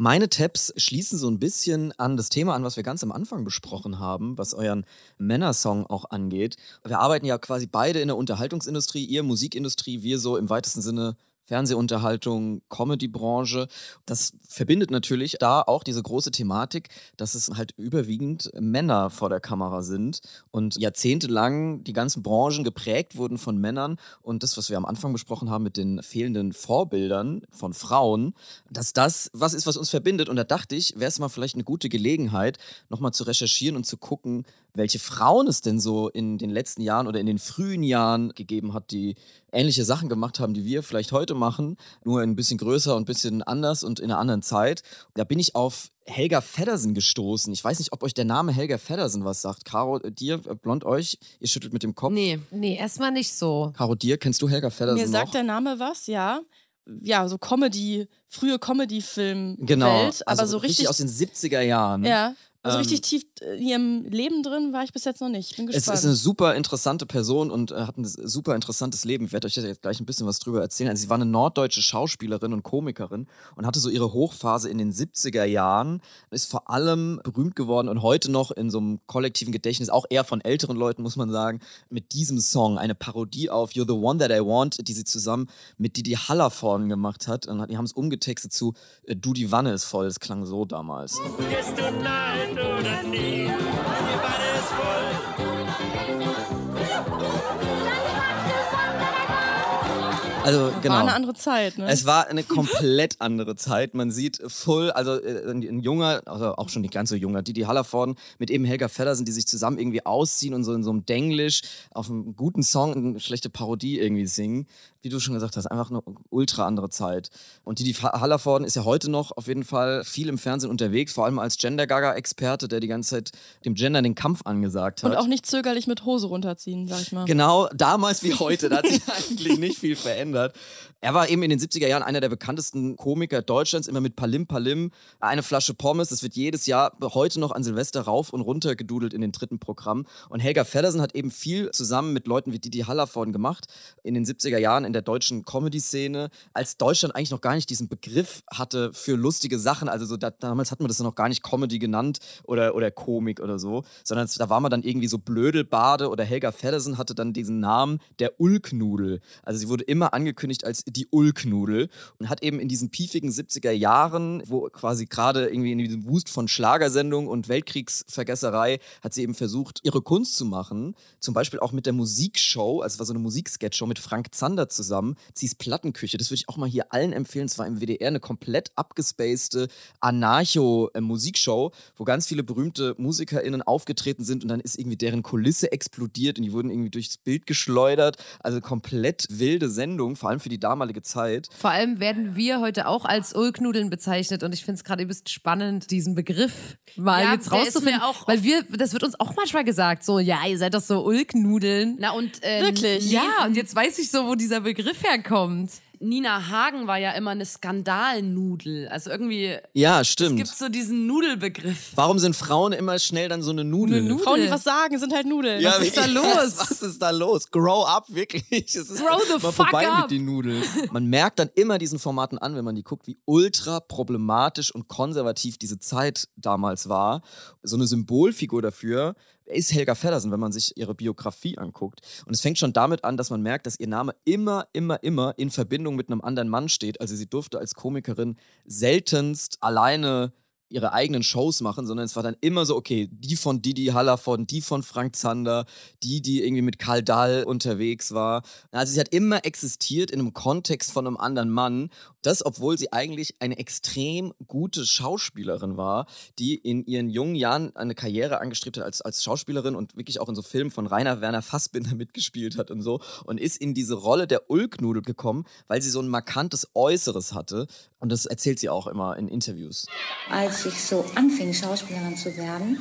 Meine Tabs schließen so ein bisschen an das Thema an, was wir ganz am Anfang besprochen haben, was euren Männersong auch angeht. Wir arbeiten ja quasi beide in der Unterhaltungsindustrie, ihr Musikindustrie, wir so im weitesten Sinne Fernsehunterhaltung, Comedy-Branche. Das verbindet natürlich da auch diese große Thematik, dass es halt überwiegend Männer vor der Kamera sind und jahrzehntelang die ganzen Branchen geprägt wurden von Männern. Und das, was wir am Anfang besprochen haben mit den fehlenden Vorbildern von Frauen, dass das was ist, was uns verbindet. Und da dachte ich, wäre es mal vielleicht eine gute Gelegenheit, nochmal zu recherchieren und zu gucken, welche Frauen es denn so in den letzten Jahren oder in den frühen Jahren gegeben hat, die ähnliche Sachen gemacht haben, die wir vielleicht heute machen, nur ein bisschen größer und ein bisschen anders und in einer anderen Zeit. Da bin ich auf Helga Feddersen gestoßen. Ich weiß nicht, ob euch der Name Helga Feddersen was sagt. Caro, dir, äh, blond euch, ihr schüttelt mit dem Kopf. Nee. Nee, erstmal nicht so. Caro, dir, kennst du Helga Feddersen Mir sagt noch? der Name was, ja. Ja, so Comedy, frühe Comedy-Film-Welt, Genau, aber also so richtig. aus den 70er Jahren. ja. Also Ähm, richtig tief in ihrem Leben drin war ich bis jetzt noch nicht. Bin Es gespannt. ist eine super interessante Person und äh, hat ein super interessantes Leben. Ich werde euch jetzt gleich ein bisschen was drüber erzählen. Also sie war eine norddeutsche Schauspielerin und Komikerin und hatte so ihre Hochphase in den 70er Jahren. Ist vor allem berühmt geworden und heute noch in so einem kollektiven Gedächtnis, auch eher von älteren Leuten, muss man sagen, mit diesem Song, eine Parodie auf You're the One That I Want, die sie zusammen mit Didi Hallervorden gemacht hat. Und die haben es umgetextet zu äh, Du, die Wanne ist voll. Das klang so damals. Du nein oder nie? Die Wanne ist voll. Also genau. War eine andere Zeit, ne? Es war eine komplett andere Zeit. Man sieht full, also äh, ein, ein junger, also auch schon nicht ganz so junger, Didi Hallervorden mit eben Helga Feddersen, die sich zusammen irgendwie ausziehen und so in so einem Denglisch auf einem guten Song eine schlechte Parodie irgendwie singen. Wie du schon gesagt hast, einfach eine ultra andere Zeit. Und Didi Hallervorden ist ja heute noch auf jeden Fall viel im Fernsehen unterwegs, vor allem als Gender-Gaga-Experte, der die ganze Zeit dem Gender den Kampf angesagt hat. Und auch nicht zögerlich mit Hose runterziehen, sag ich mal. Genau, damals wie heute, da hat sich eigentlich nicht viel verändert. Er war eben in den 70er Jahren einer der bekanntesten Komiker Deutschlands, immer mit Palim Palim, eine Flasche Pommes. Das wird jedes Jahr heute noch an Silvester rauf und runter gedudelt in den dritten Programm. Und Helga Feddersen hat eben viel zusammen mit Leuten wie Didi Hallervorden gemacht in den 70er Jahren in der deutschen Comedy-Szene, als Deutschland eigentlich noch gar nicht diesen Begriff hatte für lustige Sachen. Also so da, damals hat man das noch gar nicht Comedy genannt oder, oder Komik oder so, sondern da war man dann irgendwie so Blödelbade oder Helga Feddersen hatte dann diesen Namen der Ulknudel. Also sie wurde immer angekündigt als die Ulknudel und hat eben in diesen piefigen 70er Jahren, wo quasi gerade irgendwie in diesem Wust von Schlagersendung und Weltkriegsvergesserei, hat sie eben versucht, ihre Kunst zu machen. Zum Beispiel auch mit der Musikshow, also es war so eine Musiksketchshow mit Frank Zander zusammen, Zies Plattenküche. Das würde ich auch mal hier allen empfehlen. Es war im WDR eine komplett abgespacede Anarcho-Musikshow, wo ganz viele berühmte MusikerInnen aufgetreten sind und dann ist irgendwie deren Kulisse explodiert und die wurden irgendwie durchs Bild geschleudert. Also komplett wilde Sendung, vor allem für die damalige Zeit. Vor allem werden wir heute auch als Ulknudeln bezeichnet und ich finde es gerade ein bisschen spannend, diesen Begriff mal Ja, jetzt ist rauszufinden. mir auch weil wir, das wird uns auch manchmal gesagt, so, ja, ihr seid doch so Ulknudeln. Na und ähm, Wirklich? Ja, und jetzt weiß ich so, wo dieser Begriff herkommt. Nina Hagen war ja immer eine Skandalnudel. Also irgendwie, Ja, es stimmt. gibt so diesen Nudelbegriff. Warum sind Frauen immer schnell dann so eine Nudel? Eine Nudel. Frauen, die was sagen, sind halt Nudeln. Ja, Was ist da los? Was ist da los? Grow up, wirklich. Es ist Grow the mal fuck vorbei up. mit den Nudeln. Man merkt dann immer diesen Formaten an, wenn man die guckt, wie ultra problematisch und konservativ diese Zeit damals war. So eine Symbolfigur dafür ist Helga Feddersen, wenn man sich ihre Biografie anguckt. Und es fängt schon damit an, dass man merkt, dass ihr Name immer, immer, immer in Verbindung mit einem anderen Mann steht. Also sie durfte als Komikerin seltenst alleine ihre eigenen Shows machen, sondern es war dann immer so, okay, die von Didi Hallervorden, die von Frank Zander, die, die irgendwie mit Karl Dahl unterwegs war. Also sie hat immer existiert in einem Kontext von einem anderen Mann. Das, obwohl sie eigentlich eine extrem gute Schauspielerin war, die in ihren jungen Jahren eine Karriere angestrebt hat als, als Schauspielerin und wirklich auch in so Filmen von Rainer Werner Fassbinder mitgespielt hat und so und ist in diese Rolle der Ulknudel gekommen, weil sie so ein markantes Äußeres hatte. Und das erzählt sie auch immer in Interviews. Als ich so anfing, Schauspielerin zu werden,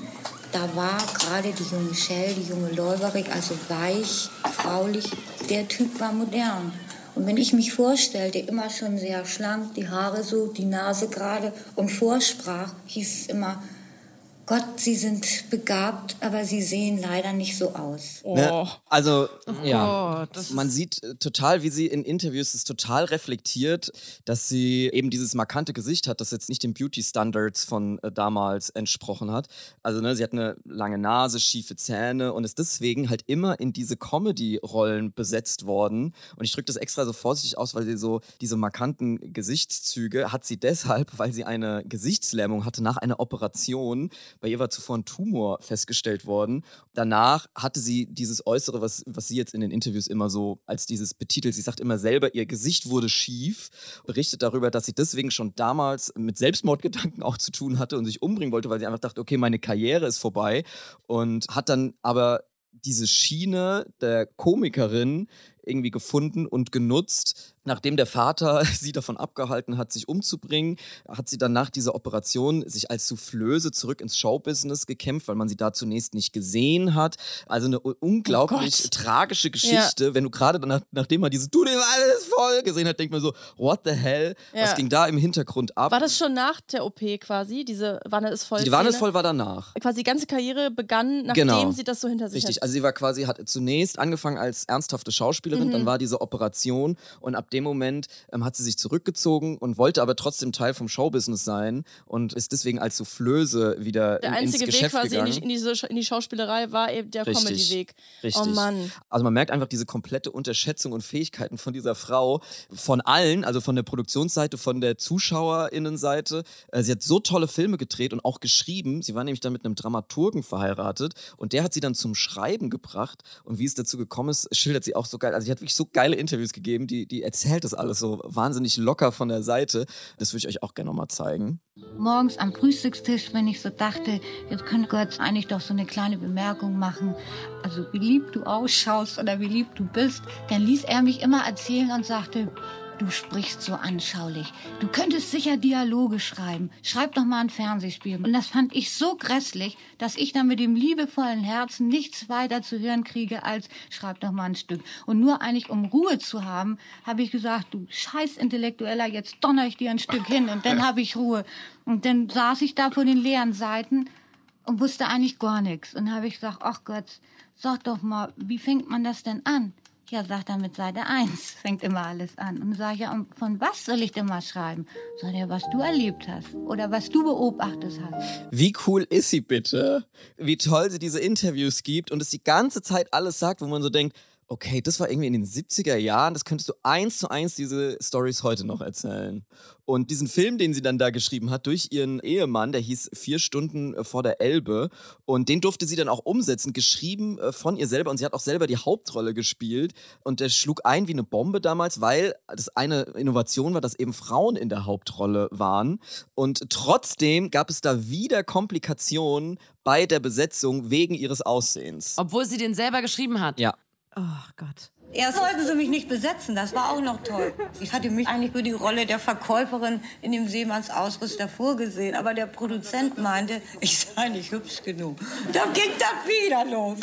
da war gerade die junge Shell, die junge Leuwerig, also weich, fraulich, der Typ war modern. Und wenn ich mich vorstellte, immer schon sehr schlank, die Haare so, die Nase gerade und vorsprach, hieß es immer, Gott, Sie sind begabt, aber Sie sehen leider nicht so aus. Ne? Oh. Also, ja. Oh, das Man sieht äh, total, wie sie in Interviews es total reflektiert, dass sie eben dieses markante Gesicht hat, das jetzt nicht den Beauty-Standards von äh, damals entsprochen hat. Also, ne, sie hat eine lange Nase, schiefe Zähne und ist deswegen halt immer in diese Comedy-Rollen besetzt worden. Und ich drücke das extra so vorsichtig aus, weil sie so diese markanten Gesichtszüge hat sie deshalb, weil sie eine Gesichtslähmung hatte nach einer Operation. Bei ihr war zuvor ein Tumor festgestellt worden. Danach hatte sie dieses Äußere, was, was sie jetzt in den Interviews immer so als dieses betitelt. Sie sagt immer selber, ihr Gesicht wurde schief, berichtet darüber, dass sie deswegen schon damals mit Selbstmordgedanken auch zu tun hatte und sich umbringen wollte, weil sie einfach dachte, okay, meine Karriere ist vorbei. Und hat dann aber diese Schiene der Komikerin irgendwie gefunden und genutzt. Nachdem der Vater sie davon abgehalten hat, sich umzubringen, hat sie dann nach dieser Operation sich als Soufflöse zurück ins Showbusiness gekämpft, weil man sie da zunächst nicht gesehen hat. Also eine u- unglaublich Gott. tragische Geschichte. Wenn du gerade danach, nachdem man dieses Du dem alles voll gesehen hat, denkt man so, what the hell? Was Ja. ging da im Hintergrund ab? War das schon nach der OP quasi? Diese Wanne ist voll. die Wanne ist voll war danach. Quasi die ganze Karriere begann, nachdem Genau. sie das so hinter sich Richtig, hat. also sie war quasi, hat zunächst angefangen als ernsthafte Schauspielerin, Mhm. dann war diese Operation und ab dem Moment ähm, hat sie sich zurückgezogen und wollte aber trotzdem Teil vom Showbusiness sein und ist deswegen als Soufflöse wieder der in, einzige ins Weg Geschäft quasi in die, in, diese, in die Schauspielerei war eben der Comedy-Weg. Richtig. Oh Mann. Also man merkt einfach diese komplette Unterschätzung und Fähigkeiten von dieser Frau, von allen, also von der Produktionsseite, von der ZuschauerInnenseite. Äh, Sie hat so tolle Filme gedreht und auch geschrieben. Sie war nämlich dann mit einem Dramaturgen verheiratet und der hat sie dann zum Schreiben gebracht. Und wie es dazu gekommen ist, schildert sie auch so geil. Also sie hat wirklich so geile Interviews gegeben, die, die erzählt das alles so wahnsinnig locker von der Seite. Das würde ich euch auch gerne nochmal zeigen. Morgens am Frühstückstisch, wenn ich so dachte, jetzt könnte Gott eigentlich doch so eine kleine Bemerkung machen, also wie lieb du ausschaust oder wie lieb du bist, dann ließ er mich immer erzählen und sagte, du sprichst so anschaulich. Du könntest sicher Dialoge schreiben. Schreib doch mal ein Fernsehspiel. Und das fand ich so grässlich, dass ich dann mit dem liebevollen Herzen nichts weiter zu hören kriege als schreib doch mal ein Stück. Und nur eigentlich um Ruhe zu haben, habe ich gesagt, du scheiß Intellektueller, jetzt donner ich dir ein Stück hin und dann habe ich Ruhe. Und dann saß ich da vor den leeren Seiten und wusste eigentlich gar nichts. Und habe ich gesagt, ach Gott, sag doch mal, wie fängt man das denn an? Ja, sagt er mit Seite 1, fängt immer alles an. Und sage ich, ja, von was soll ich denn mal schreiben? Sagt er, was du erlebt hast oder was du beobachtet hast. Wie cool ist sie bitte? Wie toll sie diese Interviews gibt und es die ganze Zeit alles sagt, wo man so denkt, okay, das war irgendwie in den 70er Jahren, das könntest du eins zu eins diese Stories heute noch erzählen. Und diesen Film, den sie dann da geschrieben hat, durch ihren Ehemann, der hieß Vier Stunden äh, vor der Elbe. Und den durfte sie dann auch umsetzen, geschrieben äh, von ihr selber. Und sie hat auch selber die Hauptrolle gespielt. Und der schlug ein wie eine Bombe damals, weil das eine Innovation war, dass eben Frauen in der Hauptrolle waren. Und trotzdem gab es da wieder Komplikationen bei der Besetzung wegen ihres Aussehens. Obwohl sie den selber geschrieben hat. Ja. Oh Gott. Erst wollten sie mich nicht besetzen, das war auch noch toll. Ich hatte mich eigentlich für die Rolle der Verkäuferin in dem Seemannsausrüster vorgesehen, aber der Produzent meinte, ich sei nicht hübsch genug. Da ging das wieder los.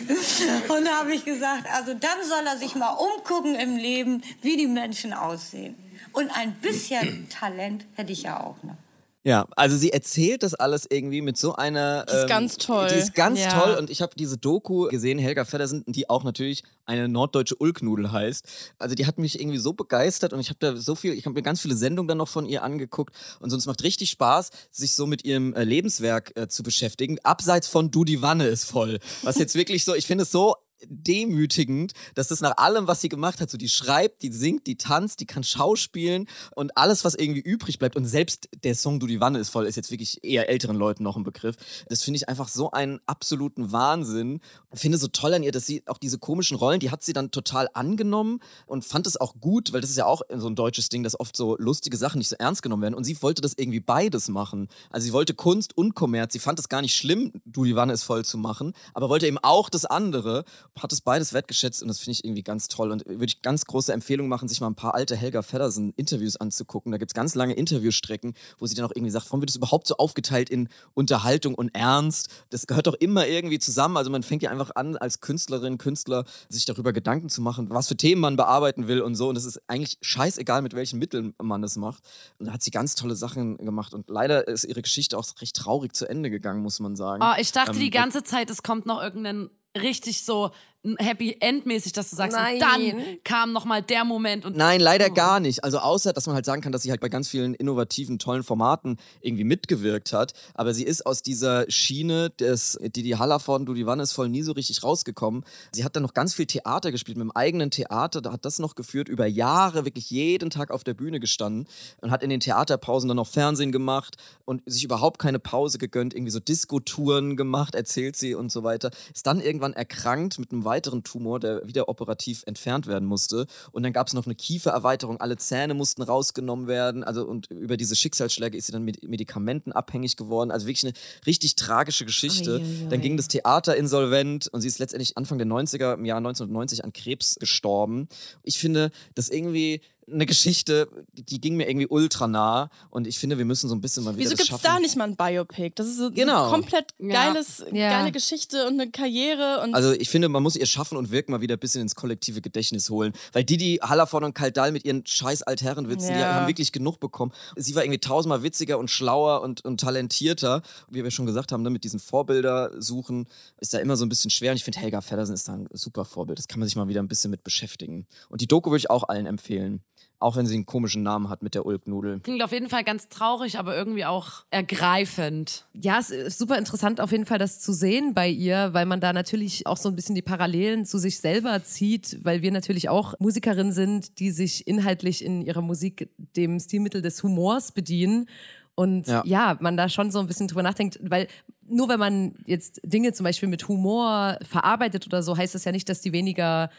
Und da habe ich gesagt, also dann soll er sich mal umgucken im Leben, wie die Menschen aussehen. Und ein bisschen Talent hätte ich ja auch noch. Ja, also sie erzählt das alles irgendwie mit so einer. Die ist ganz toll. Die ist ganz Ja. toll und ich habe diese Doku gesehen, Helga Feddersen, die auch natürlich eine norddeutsche Ulknudel heißt. Also die hat mich irgendwie so begeistert und ich habe da so viel, ich habe mir ganz viele Sendungen dann noch von ihr angeguckt und so, es macht richtig Spaß, sich so mit ihrem äh, Lebenswerk äh, zu beschäftigen. Abseits von Du die Wanne ist voll. Was jetzt wirklich so, ich finde es so demütigend, dass das nach allem, was sie gemacht hat, so die schreibt, die singt, die tanzt, die kann schauspielen und alles, was irgendwie übrig bleibt und selbst der Song Du die Wanne ist voll, ist jetzt wirklich eher älteren Leuten noch ein Begriff. Das finde ich einfach so einen absoluten Wahnsinn. Ich finde so toll an ihr, dass sie auch diese komischen Rollen, die hat sie dann total angenommen und fand es auch gut, weil das ist ja auch so ein deutsches Ding, dass oft so lustige Sachen nicht so ernst genommen werden und sie wollte das irgendwie beides machen. Also sie wollte Kunst und Kommerz. Sie fand es gar nicht schlimm, Du die Wanne ist voll zu machen, aber wollte eben auch das andere hat es beides wertgeschätzt und das finde ich irgendwie ganz toll. Und würde ich ganz große Empfehlung machen, sich mal ein paar alte Helga Feddersen Interviews anzugucken. Da gibt es ganz lange Interviewstrecken, wo sie dann auch irgendwie sagt, warum wird es überhaupt so aufgeteilt in Unterhaltung und Ernst? Das gehört doch immer irgendwie zusammen. Also man fängt ja einfach an, als Künstlerin, Künstler, sich darüber Gedanken zu machen, was für Themen man bearbeiten will und so. Und es ist eigentlich scheißegal, mit welchen Mitteln man das macht. Und da hat sie ganz tolle Sachen gemacht. Und leider ist ihre Geschichte auch recht traurig zu Ende gegangen, muss man sagen. Oh, ich dachte Ähm, die ganze Zeit, es kommt noch irgendein richtig so Happy End mäßig, dass du sagst, Nein. und dann kam noch mal der Moment und Nein, leider Oh. gar nicht. Also außer, dass man halt sagen kann, dass sie halt bei ganz vielen innovativen, tollen Formaten irgendwie mitgewirkt hat. Aber sie ist aus dieser Schiene des Didi Hallervorden, Du die Wanne ist voll nie so richtig rausgekommen. Sie hat dann noch ganz viel Theater gespielt, mit dem eigenen Theater. Da hat das noch geführt, über Jahre wirklich jeden Tag auf der Bühne gestanden und hat in den Theaterpausen dann noch Fernsehen gemacht und sich überhaupt keine Pause gegönnt, irgendwie so Disco-Touren gemacht, erzählt sie und so weiter. Ist dann irgendwann erkrankt mit einem weiteren Tumor, der wieder operativ entfernt werden musste. Und dann gab es noch eine Kiefererweiterung, alle Zähne mussten rausgenommen werden. Also und über diese Schicksalsschläge ist sie dann mit Medikamenten abhängig geworden. Also wirklich eine richtig tragische Geschichte. Uiuiui. Dann ging das Theater insolvent und sie ist letztendlich Anfang der 90er, im Jahr 1990 an Krebs gestorben. Ich finde, das irgendwie eine Geschichte, die ging mir irgendwie ultra nah und ich finde, wir müssen so ein bisschen mal wieder Wieso gibt's schaffen. da nicht mal ein Biopic? Das ist so Genau. eine komplett Ja. geiles, Ja. geile Geschichte und eine Karriere und Also ich finde, man muss ihr Schaffen und Wirken mal wieder ein bisschen ins kollektive Gedächtnis holen. Weil die, die Hallervorden und Kaldal mit ihren scheiß Altherrenwitzen, die Ja. haben wirklich genug bekommen. Sie war irgendwie tausendmal witziger und schlauer und, und talentierter. Wie wir schon gesagt haben, ne, mit diesen Vorbilder suchen, ist da immer so ein bisschen schwer. Und ich finde, Helga Feddersen ist da ein super Vorbild. Das kann man sich mal wieder ein bisschen mit beschäftigen. Und die Doku würde ich auch allen empfehlen. Auch wenn sie einen komischen Namen hat mit der Ulknudel. Klingt auf jeden Fall ganz traurig, aber irgendwie auch ergreifend. Ja, es ist super interessant auf jeden Fall das zu sehen bei ihr, weil man da natürlich auch so ein bisschen die Parallelen zu sich selber zieht, weil wir natürlich auch Musikerinnen sind, die sich inhaltlich in ihrer Musik dem Stilmittel des Humors bedienen. Und Ja. ja. man da schon so ein bisschen drüber nachdenkt, weil nur wenn man jetzt Dinge zum Beispiel mit Humor verarbeitet oder so, heißt das ja nicht, dass die weniger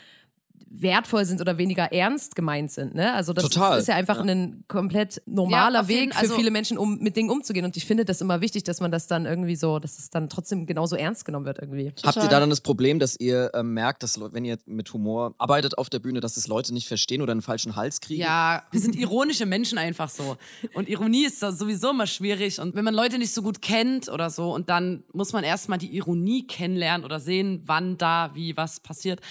wertvoll sind oder weniger ernst gemeint sind. Ne? Also das Total, ist ja einfach ja. ein komplett normaler Ja, Weg für also- viele Menschen, um mit Dingen umzugehen. Und ich finde das immer wichtig, dass man das dann irgendwie so, dass es dann trotzdem genauso ernst genommen wird irgendwie. Habt ihr da dann das Problem, dass ihr ähm, merkt, dass wenn ihr mit Humor arbeitet auf der Bühne, dass das Leute nicht verstehen oder einen falschen Hals kriegen? Ja, wir sind ironische Menschen einfach so. Und Ironie ist da sowieso immer schwierig. Und wenn man Leute nicht so gut kennt oder so, und dann muss man erstmal die Ironie kennenlernen oder sehen, wann da, wie, was passiert.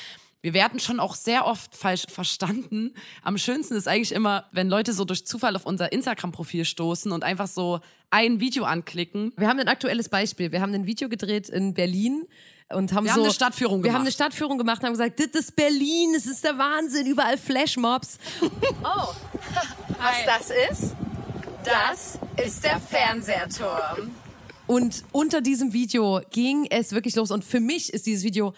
Wir werden schon auch sehr oft falsch verstanden. Am schönsten ist eigentlich immer, wenn Leute so durch Zufall auf unser Instagram-Profil stoßen und einfach so ein Video anklicken. Wir haben ein aktuelles Beispiel. Wir haben ein Video gedreht in Berlin und haben Wir so haben eine Stadtführung Wir haben gemacht. eine Stadtführung gemacht und haben gesagt, das ist Berlin, es ist der Wahnsinn, überall Flashmobs. Was das ist? Das ist der Fernsehturm. Und unter diesem Video ging es wirklich los. Und für mich ist dieses Video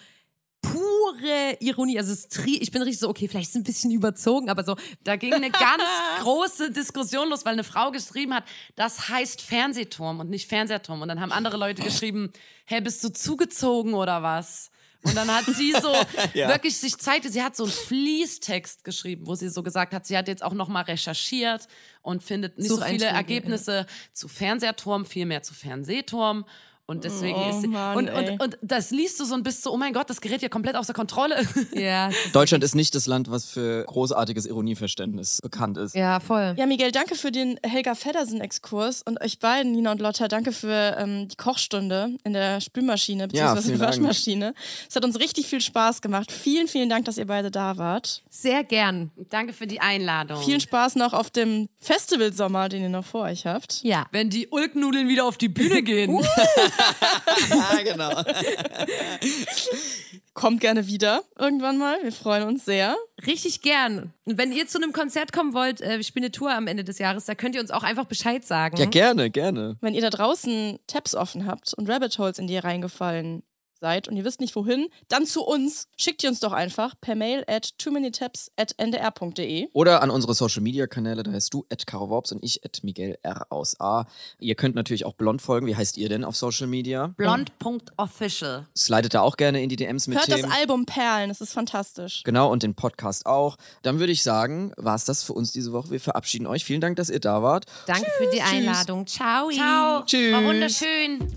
pure Ironie. Also es tri ich bin richtig so, okay, vielleicht ist es ein bisschen überzogen, aber so, Da ging eine ganz große Diskussion los, weil eine Frau geschrieben hat, das heißt Fernsehturm und nicht Fernsehturm. Und dann haben andere Leute geschrieben, hä, bist du zugezogen oder was? Und dann hat sie so wirklich sich zeigte, sie hat so einen Fließtext geschrieben, wo sie so gesagt hat, sie hat jetzt auch noch mal recherchiert und findet nicht so viele Ergebnisse zu Fernsehturm, viel mehr zu Fernsehturm. Und deswegen Oh ist sie, Mann, und, und, und das liest du so und bist so, oh mein Gott, das gerät ja komplett außer Kontrolle. ja, Deutschland ist nicht das Land, was für großartiges Ironieverständnis bekannt ist. ja, voll. Ja, Miguel, danke für den Helga Feddersen-Exkurs und euch beiden, Nina und Lotta, danke für ähm, die Kochstunde in der Spülmaschine bzw. Dank. Waschmaschine. Es hat uns richtig viel Spaß gemacht. Vielen, vielen Dank, dass ihr beide da wart. Sehr gern. Danke für die Einladung. Vielen Spaß noch auf dem Festivalsommer, den ihr noch vor euch habt. Ja. wenn die Ulknudeln wieder auf die Bühne gehen. Ja, genau. Kommt gerne wieder irgendwann mal. Wir freuen uns sehr. Richtig gern. Und wenn ihr zu einem Konzert kommen wollt, äh, wir spielen eine Tour am Ende des Jahres, da könnt ihr uns auch einfach Bescheid sagen. Ja, gerne, gerne. Wenn ihr da draußen Tabs offen habt und Rabbit Holes in die reingefallen seid und ihr wisst nicht wohin, dann zu uns. Schickt ihr uns doch einfach per Mail at too many tabs at ndr.de. Oder an unsere Social Media Kanäle, da heißt du at Caro Worps und ich at Miguel R aus A. Ihr könnt natürlich auch blond folgen. Wie heißt ihr denn auf Social Media? Blond.official. Slidet da auch gerne in die DMs mit Hört Themen. das Album Perlen, das ist fantastisch. Genau, und den Podcast auch. Dann würde ich sagen, war es das für uns diese Woche. Wir verabschieden euch. Vielen Dank, dass ihr da wart. Danke für die Einladung. Ciao. Ciao. Tschüss. War wunderschön.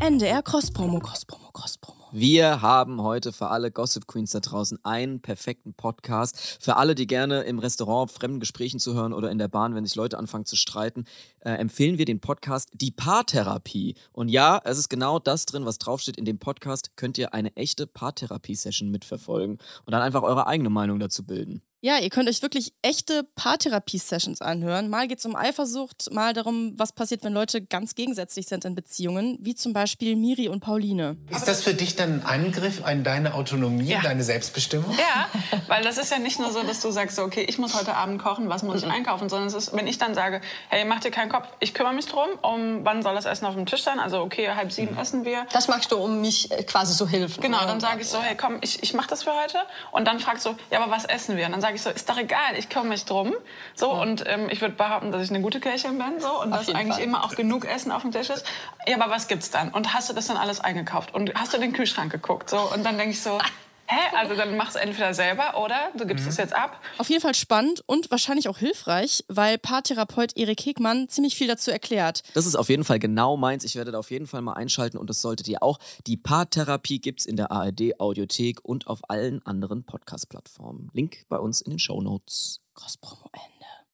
NDR Cross-Promo, Cross-Promo, Cross-Promo. Wir haben heute für alle Gossip Queens da draußen einen perfekten Podcast. Für alle, die gerne im Restaurant fremden Gesprächen zuhören oder in der Bahn, wenn sich Leute anfangen zu streiten, äh, empfehlen wir den Podcast Die Paartherapie. Und ja, es ist genau das drin, was draufsteht. In dem Podcast könnt ihr eine echte Paartherapie-Session mitverfolgen und dann einfach eure eigene Meinung dazu bilden. Ja, ihr könnt euch wirklich echte Paartherapie-Sessions anhören. Mal geht es um Eifersucht, mal darum, was passiert, wenn Leute ganz gegensätzlich sind in Beziehungen, wie zum Beispiel Miri und Pauline. Ist das für dich dann ein Angriff an deine Autonomie, deine Selbstbestimmung? Ja, weil das ist ja nicht nur so, dass du sagst, so, okay, ich muss heute Abend kochen, was muss ich einkaufen, sondern es ist, wenn ich dann sage, hey, mach dir keinen Kopf, ich kümmere mich drum, um wann soll das Essen auf dem Tisch sein, also okay, halb sieben essen wir. Das machst du, um mich äh, quasi zu helfen. Genau, dann sage ich so, hey, komm, ich, ich mache das für heute. Und dann fragst du, ja, aber was essen wir? Und dann sage ich so, ist doch egal, ich kümmere mich drum. So, und ähm, ich würde behaupten, dass ich eine gute Köchin bin. So, und Auf dass eigentlich Fall. immer auch genug Essen auf dem Tisch ist. Ja, aber was gibt's dann? Und hast du das dann alles eingekauft? Und hast du in den Kühlschrank geguckt? So, und dann denke ich so, hä? Also dann machst du entweder selber oder du gibst es jetzt ab. Auf jeden Fall spannend und wahrscheinlich auch hilfreich, weil Paartherapeut Erik Hegmann ziemlich viel dazu erklärt. Das ist auf jeden Fall genau meins. Ich werde da auf jeden Fall mal einschalten und das solltet ihr auch. Die Paartherapie gibt's in der ARD Audiothek und auf allen anderen Podcast-Plattformen. Link bei uns in den Shownotes. Cross-Promo Ende.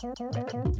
two two two two